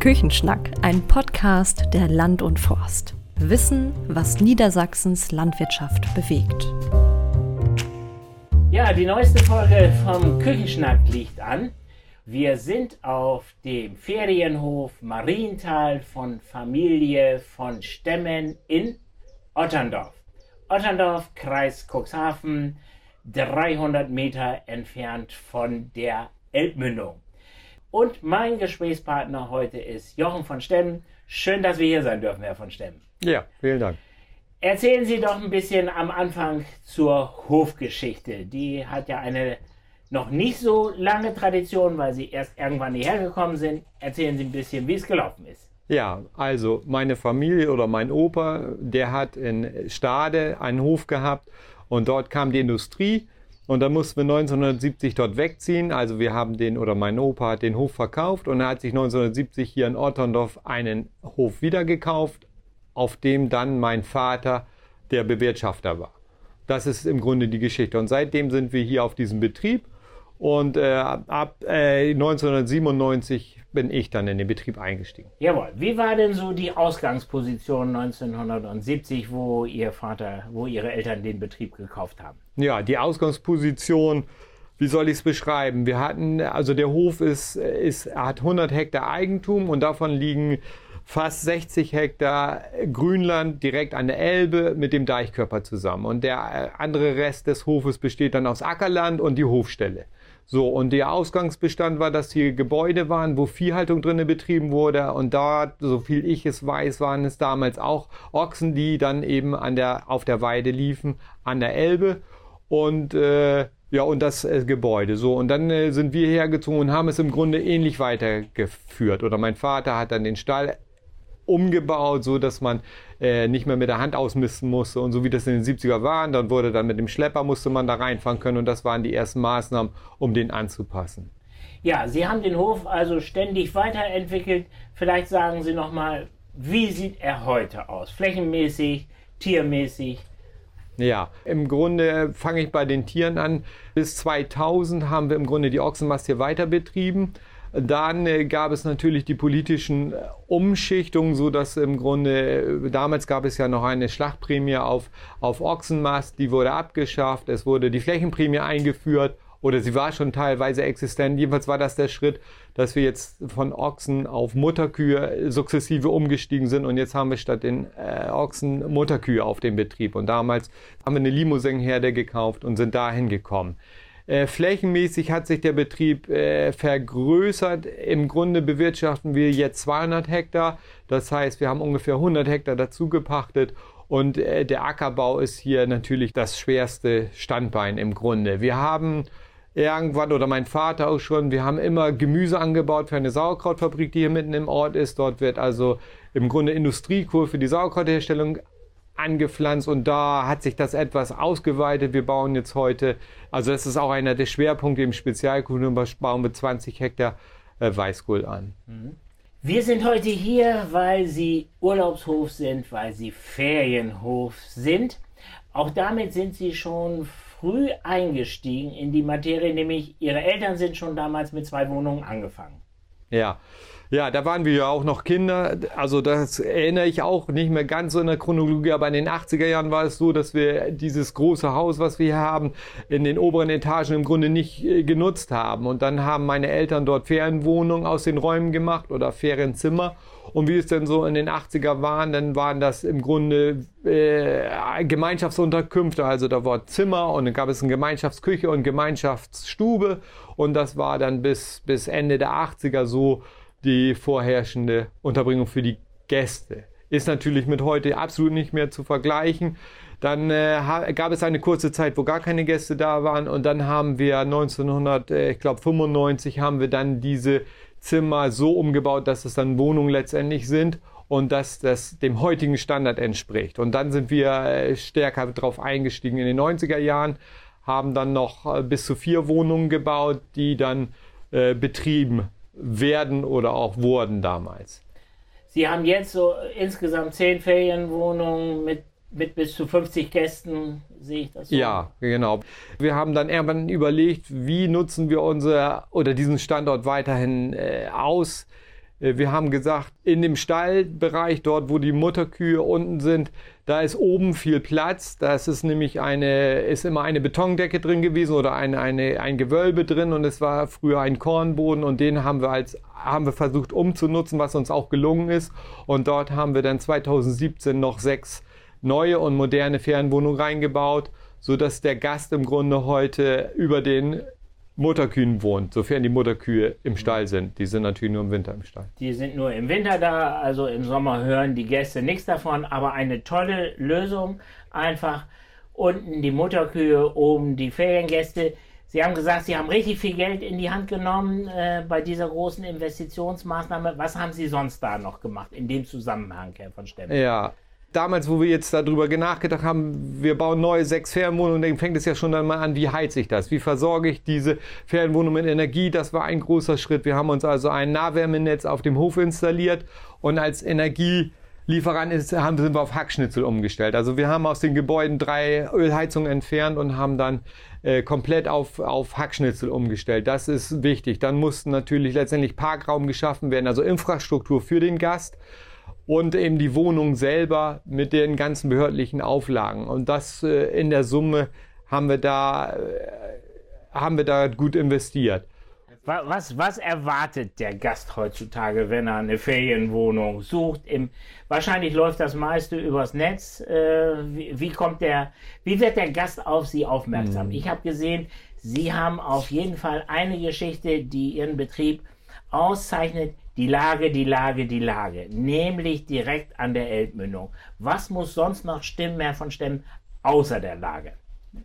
Küchenschnack, ein Podcast der Land und Forst. Wissen, was Niedersachsens Landwirtschaft bewegt. Ja, die neueste Folge vom Küchenschnack liegt an. Wir sind auf dem Ferienhof Marienthal von Familie von Stemmen in Otterndorf. Otterndorf, Kreis Cuxhaven, 300 Meter entfernt von der Elbmündung. Und mein Gesprächspartner heute ist Jochen von Stemmen. Schön, dass wir hier sein dürfen, Herr von Stemmen. Ja, vielen Dank. Erzählen Sie doch ein bisschen am Anfang zur Hofgeschichte. Die hat ja eine noch nicht so lange Tradition, weil Sie erst irgendwann hierher gekommen sind. Erzählen Sie ein bisschen, wie es gelaufen ist. Ja, also meine Familie oder mein Opa, der hat in Stade einen Hof gehabt und dort kam die Industrie und dann mussten wir 1970 dort wegziehen. Also wir haben den, oder mein Opa hat den Hof verkauft und er hat sich 1970 hier in Otterndorf einen Hof wieder gekauft, auf dem dann mein Vater der Bewirtschafter war. Das ist im Grunde die Geschichte. Und seitdem sind wir hier auf diesem Betrieb und äh, ab äh, 1997 bin ich dann in den Betrieb eingestiegen. Jawohl. Wie war denn so die Ausgangsposition 1970, wo Ihr Vater, wo Ihre Eltern den Betrieb gekauft haben? Ja, die Ausgangsposition, wie soll ich es beschreiben? Wir hatten, also der Hof ist, ist, hat 100 Hektar Eigentum und davon liegen fast 60 Hektar Grünland direkt an der Elbe mit dem Deichkörper zusammen. Und der äh, andere Rest des Hofes besteht dann aus Ackerland und die Hofstelle. So, und der Ausgangsbestand war, dass hier Gebäude waren, wo Viehhaltung drinnen betrieben wurde. Und dort, so viel ich es weiß, waren es damals auch Ochsen, die dann eben an der, auf der Weide liefen, an der Elbe. Und äh, ja, und das äh, Gebäude. So, und dann äh, sind wir hergezogen und haben es im Grunde ähnlich weitergeführt. Oder mein Vater hat dann den Stall umgebaut, so dass man äh, nicht mehr mit der Hand ausmisten musste und so wie das in den 70er waren, dann wurde dann mit dem Schlepper musste man da reinfahren können und das waren die ersten Maßnahmen, um den anzupassen. Ja, Sie haben den Hof also ständig weiterentwickelt. Vielleicht sagen Sie noch mal, wie sieht er heute aus? Flächenmäßig, tiermäßig? Ja, im Grunde fange ich bei den Tieren an. Bis 2000 haben wir im Grunde die Ochsenmast hier weiter betrieben. Dann äh, gab es natürlich die politischen äh, Umschichtungen, so dass im Grunde äh, damals gab es ja noch eine Schlachtprämie auf, auf Ochsenmast, die wurde abgeschafft. Es wurde die Flächenprämie eingeführt oder sie war schon teilweise existent. Jedenfalls war das der Schritt, dass wir jetzt von Ochsen auf Mutterkühe sukzessive umgestiegen sind und jetzt haben wir statt den äh, Ochsen Mutterkühe auf dem Betrieb. Und damals haben wir eine Limousinherde gekauft und sind dahin gekommen. Äh, flächenmäßig hat sich der Betrieb äh, vergrößert. Im Grunde bewirtschaften wir jetzt 200 Hektar. Das heißt, wir haben ungefähr 100 Hektar dazu gepachtet. Und äh, der Ackerbau ist hier natürlich das schwerste Standbein im Grunde. Wir haben irgendwann oder mein Vater auch schon, wir haben immer Gemüse angebaut für eine Sauerkrautfabrik, die hier mitten im Ort ist. Dort wird also im Grunde Industriekur für die Sauerkrautherstellung angepflanzt und da hat sich das etwas ausgeweitet. Wir bauen jetzt heute, also das ist auch einer der Schwerpunkte im Spezialkuchen, bauen wir 20 Hektar äh, Weißkohl an. Mhm. Wir sind heute hier, weil Sie Urlaubshof sind, weil Sie Ferienhof sind. Auch damit sind Sie schon früh eingestiegen in die Materie, nämlich Ihre Eltern sind schon damals mit zwei Wohnungen angefangen. Ja, ja, da waren wir ja auch noch Kinder. Also das erinnere ich auch nicht mehr ganz so in der Chronologie, aber in den 80er Jahren war es so, dass wir dieses große Haus, was wir hier haben, in den oberen Etagen im Grunde nicht äh, genutzt haben. Und dann haben meine Eltern dort Ferienwohnungen aus den Räumen gemacht oder Ferienzimmer. Und wie es denn so in den 80er waren, dann waren das im Grunde äh, Gemeinschaftsunterkünfte. Also da war Zimmer und dann gab es eine Gemeinschaftsküche und Gemeinschaftsstube. Und das war dann bis, bis Ende der 80er so, die vorherrschende Unterbringung für die Gäste. Ist natürlich mit heute absolut nicht mehr zu vergleichen. Dann äh, gab es eine kurze Zeit, wo gar keine Gäste da waren und dann haben wir 1995 äh, haben wir dann diese Zimmer so umgebaut, dass es dann Wohnungen letztendlich sind und dass das dem heutigen Standard entspricht. Und dann sind wir äh, stärker darauf eingestiegen in den 90er Jahren, haben dann noch äh, bis zu vier Wohnungen gebaut, die dann äh, betrieben werden oder auch wurden damals. Sie haben jetzt so insgesamt zehn Ferienwohnungen mit, mit bis zu 50 Gästen, sehe ich das so? Ja, genau. Wir haben dann irgendwann überlegt, wie nutzen wir unser oder diesen Standort weiterhin äh, aus. Äh, wir haben gesagt, in dem Stallbereich, dort wo die Mutterkühe unten sind, da ist oben viel Platz. Da ist nämlich eine, ist immer eine Betondecke drin gewesen oder eine, eine, ein Gewölbe drin und es war früher ein Kornboden und den haben wir als haben wir versucht umzunutzen, was uns auch gelungen ist. Und dort haben wir dann 2017 noch sechs neue und moderne Ferienwohnungen reingebaut, sodass der Gast im Grunde heute über den Mutterkühen wohnt, sofern die Mutterkühe im Stall sind. Die sind natürlich nur im Winter im Stall. Die sind nur im Winter da, also im Sommer hören die Gäste nichts davon, aber eine tolle Lösung. Einfach unten die Mutterkühe, oben die Feriengäste. Sie haben gesagt, Sie haben richtig viel Geld in die Hand genommen äh, bei dieser großen Investitionsmaßnahme. Was haben Sie sonst da noch gemacht in dem Zusammenhang, Herr von Stemmen? Ja, damals, wo wir jetzt darüber nachgedacht haben, wir bauen neue sechs Ferienwohnungen, dann fängt es ja schon dann mal an, wie heize ich das? Wie versorge ich diese Ferienwohnungen mit Energie? Das war ein großer Schritt. Wir haben uns also ein Nahwärmenetz auf dem Hof installiert und als Energielieferant ist, haben, sind wir auf Hackschnitzel umgestellt. Also wir haben aus den Gebäuden drei Ölheizungen entfernt und haben dann äh, komplett auf, auf Hackschnitzel umgestellt. Das ist wichtig. Dann mussten natürlich letztendlich Parkraum geschaffen werden, also Infrastruktur für den Gast und eben die Wohnung selber mit den ganzen behördlichen Auflagen. Und das äh, in der Summe haben wir da, äh, haben wir da gut investiert. Was, was erwartet der Gast heutzutage, wenn er eine Ferienwohnung sucht? Im, wahrscheinlich läuft das meiste übers Netz. Äh, wie, wie, kommt der, wie wird der Gast auf Sie aufmerksam? Mhm. Ich habe gesehen, Sie haben auf jeden Fall eine Geschichte, die Ihren Betrieb auszeichnet, die Lage, die Lage, die Lage, nämlich direkt an der Elbmündung. Was muss sonst noch stimmen, mehr von stimmen, außer der Lage?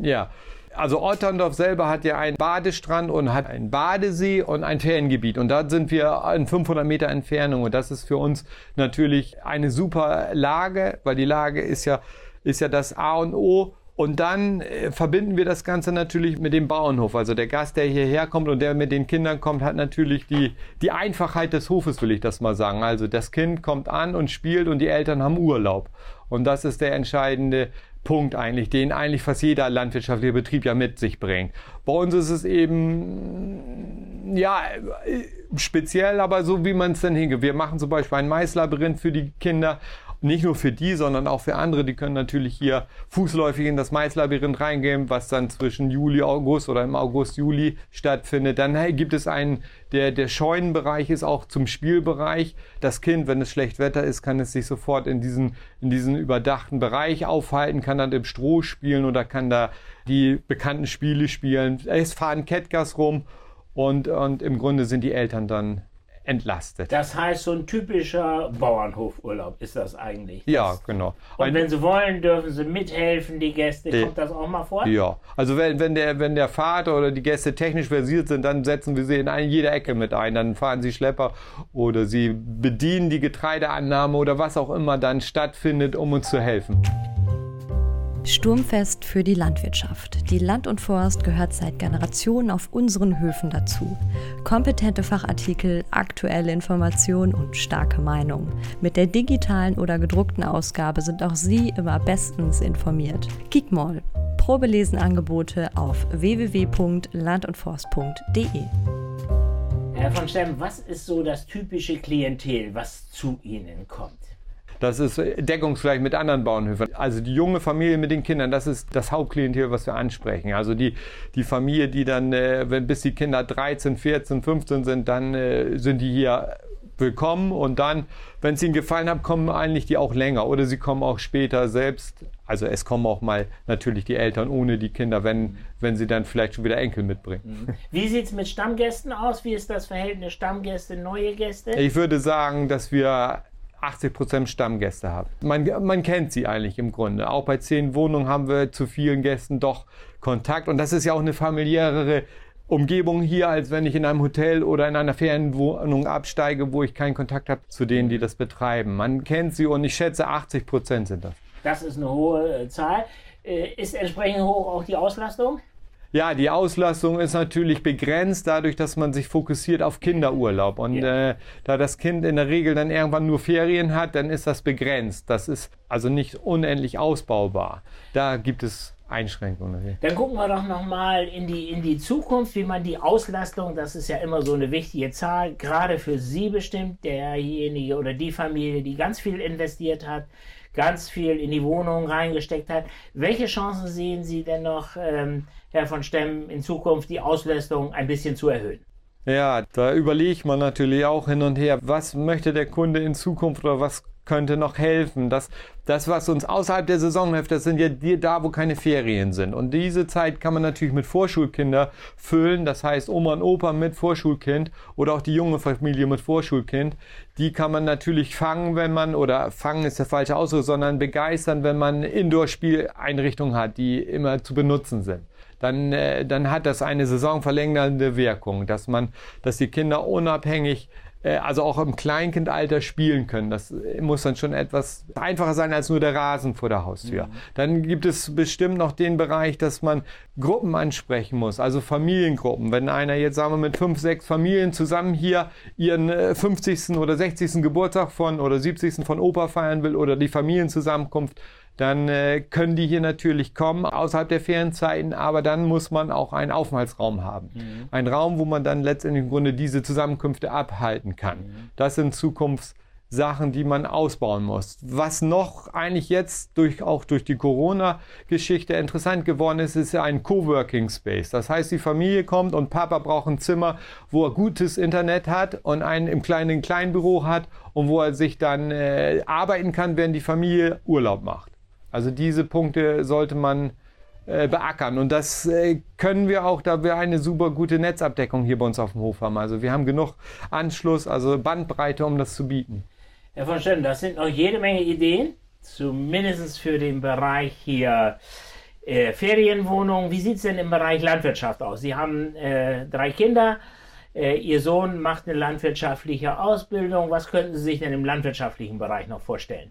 Ja, also Otterndorf selber hat ja einen Badestrand und hat einen Badesee und ein Feriengebiet. Und da sind wir in 500 Meter Entfernung. Und das ist für uns natürlich eine super Lage, weil die Lage ist ja, ist ja das A und O und dann äh, verbinden wir das Ganze natürlich mit dem Bauernhof. Also der Gast, der hierher kommt und der mit den Kindern kommt, hat natürlich die, die Einfachheit des Hofes, will ich das mal sagen. Also das Kind kommt an und spielt und die Eltern haben Urlaub. Und das ist der entscheidende Punkt eigentlich, den eigentlich fast jeder landwirtschaftliche Betrieb ja mit sich bringt. Bei uns ist es eben, ja, speziell, aber so wie man es dann hingeht. Wir machen zum Beispiel ein Maislabyrinth für die Kinder nicht nur für die, sondern auch für andere. Die können natürlich hier fußläufig in das Maislabyrinth reingehen, was dann zwischen Juli, August oder im August, Juli stattfindet. Dann gibt es einen, der, der Scheunenbereich ist auch zum Spielbereich. Das Kind, wenn es schlecht Wetter ist, kann es sich sofort in diesen, in diesen überdachten Bereich aufhalten, kann dann im Stroh spielen oder kann da die bekannten Spiele spielen. Es fahren Kettgas rum und, und im Grunde sind die Eltern dann entlastet. Das heißt, so ein typischer Bauernhofurlaub ist das eigentlich. Ja, genau. Und ein, wenn Sie wollen, dürfen Sie mithelfen, die Gäste. Die, Kommt das auch mal vor? Ja, also wenn, wenn, der, wenn der Vater oder die Gäste technisch versiert sind, dann setzen wir sie in eine, jede Ecke mit ein. Dann fahren sie Schlepper oder sie bedienen die Getreideannahme oder was auch immer dann stattfindet, um uns zu helfen. Sturmfest für die Landwirtschaft. Die Land und Forst gehört seit Generationen auf unseren Höfen dazu. Kompetente Fachartikel, aktuelle Informationen und starke Meinungen. Mit der digitalen oder gedruckten Ausgabe sind auch Sie immer bestens informiert. Geekmall. Probelesenangebote auf www.landundforst.de. Herr von Stemm, was ist so das typische Klientel, was zu Ihnen kommt? Das ist deckungsgleich mit anderen Bauernhöfen. Also die junge Familie mit den Kindern, das ist das Hauptklientel, was wir ansprechen. Also die, die Familie, die dann, äh, wenn bis die Kinder 13, 14, 15 sind, dann äh, sind die hier willkommen und dann, wenn es ihnen gefallen hat, kommen eigentlich die auch länger oder sie kommen auch später selbst. Also es kommen auch mal natürlich die Eltern ohne die Kinder, wenn, wenn sie dann vielleicht schon wieder Enkel mitbringen. Mhm. Wie sieht es mit Stammgästen aus? Wie ist das Verhältnis Stammgäste, neue Gäste? Ich würde sagen, dass wir 80% Stammgäste habe. Man, man kennt sie eigentlich im Grunde. Auch bei zehn Wohnungen haben wir zu vielen Gästen doch Kontakt. Und das ist ja auch eine familiärere Umgebung hier, als wenn ich in einem Hotel oder in einer Ferienwohnung absteige, wo ich keinen Kontakt habe zu denen, die das betreiben. Man kennt sie und ich schätze 80% sind das. Das ist eine hohe äh, Zahl. Äh, ist entsprechend hoch auch die Auslastung? Ja, die Auslastung ist natürlich begrenzt dadurch, dass man sich fokussiert auf Kinderurlaub. Und ja. äh, da das Kind in der Regel dann irgendwann nur Ferien hat, dann ist das begrenzt. Das ist also nicht unendlich ausbaubar. Da gibt es Einschränkungen. Dann gucken wir doch nochmal in die, in die Zukunft, wie man die Auslastung, das ist ja immer so eine wichtige Zahl, gerade für Sie bestimmt, derjenige oder die Familie, die ganz viel investiert hat, ganz viel in die Wohnung reingesteckt hat. Welche Chancen sehen Sie denn noch, ähm, Herr von Stemm, in Zukunft die Auslastung ein bisschen zu erhöhen? Ja, da überlegt man natürlich auch hin und her, was möchte der Kunde in Zukunft oder was könnte noch helfen. Das, das, was uns außerhalb der Saison hilft, das sind ja die da, wo keine Ferien sind. Und diese Zeit kann man natürlich mit Vorschulkinder füllen. Das heißt, Oma und Opa mit Vorschulkind oder auch die junge Familie mit Vorschulkind. Die kann man natürlich fangen, wenn man, oder fangen ist der falsche Ausdruck, sondern begeistern, wenn man Indoor-Spieleinrichtungen hat, die immer zu benutzen sind dann, äh, dann hat das eine saisonverlängernde Wirkung, dass man, dass die Kinder unabhängig also auch im Kleinkindalter spielen können. Das muss dann schon etwas einfacher sein als nur der Rasen vor der Haustür. Mhm. Dann gibt es bestimmt noch den Bereich, dass man Gruppen ansprechen muss, also Familiengruppen. Wenn einer jetzt, sagen wir, mit fünf, sechs Familien zusammen hier ihren 50. Äh, oder 60. Geburtstag von oder 70. von Opa feiern will oder die Familienzusammenkunft, dann äh, können die hier natürlich kommen außerhalb der Ferienzeiten, aber dann muss man auch einen Aufenthaltsraum haben. Mhm. Ein Raum, wo man dann letztendlich im Grunde diese Zusammenkünfte abhalten kann. Mhm. Das sind Zukunftssachen, die man ausbauen muss. Was noch eigentlich jetzt durch, auch durch die Corona-Geschichte interessant geworden ist, ist ein Coworking Space. Das heißt, die Familie kommt und Papa braucht ein Zimmer, wo er gutes Internet hat und ein im kleinen Kleinbüro hat und wo er sich dann äh, arbeiten kann, während die Familie Urlaub macht. Also diese Punkte sollte man äh, beackern. Und das äh, können wir auch, da wir eine super gute Netzabdeckung hier bei uns auf dem Hof haben. Also wir haben genug Anschluss, also Bandbreite, um das zu bieten. Herr von Stetten, das sind noch jede Menge Ideen, zumindest für den Bereich hier äh, Ferienwohnungen. Wie sieht es denn im Bereich Landwirtschaft aus? Sie haben äh, drei Kinder. Äh, Ihr Sohn macht eine landwirtschaftliche Ausbildung. Was könnten Sie sich denn im landwirtschaftlichen Bereich noch vorstellen?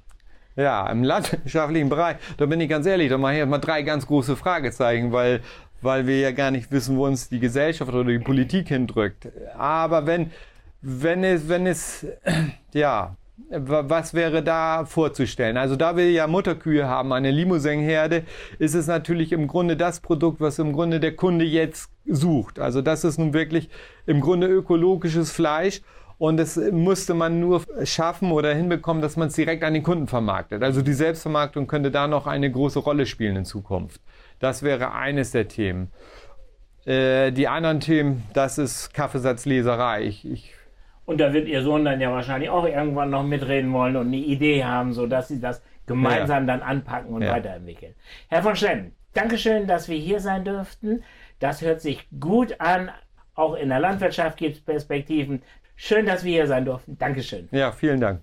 Ja, im landwirtschaftlichen Bereich, da bin ich ganz ehrlich, da mache ich mal drei ganz große Fragezeichen, weil, weil wir ja gar nicht wissen, wo uns die Gesellschaft oder die Politik hindrückt. Aber wenn, wenn es, wenn es, ja, was wäre da vorzustellen? Also da wir ja Mutterkühe haben, eine Limousin-Herde, ist es natürlich im Grunde das Produkt, was im Grunde der Kunde jetzt sucht. Also das ist nun wirklich im Grunde ökologisches Fleisch und das musste man nur schaffen oder hinbekommen, dass man es direkt an den Kunden vermarktet. Also die Selbstvermarktung könnte da noch eine große Rolle spielen in Zukunft. Das wäre eines der Themen. Äh, die anderen Themen, das ist Kaffeesatzleserei. Ich, ich und da wird Ihr Sohn dann ja wahrscheinlich auch irgendwann noch mitreden wollen und eine Idee haben, sodass Sie das gemeinsam ja. dann anpacken und ja. weiterentwickeln. Herr von Schlemmen, Dankeschön, dass wir hier sein dürften. Das hört sich gut an. Auch in der Landwirtschaft gibt es Perspektiven. Schön, dass wir hier sein durften. Dankeschön. Ja, vielen Dank.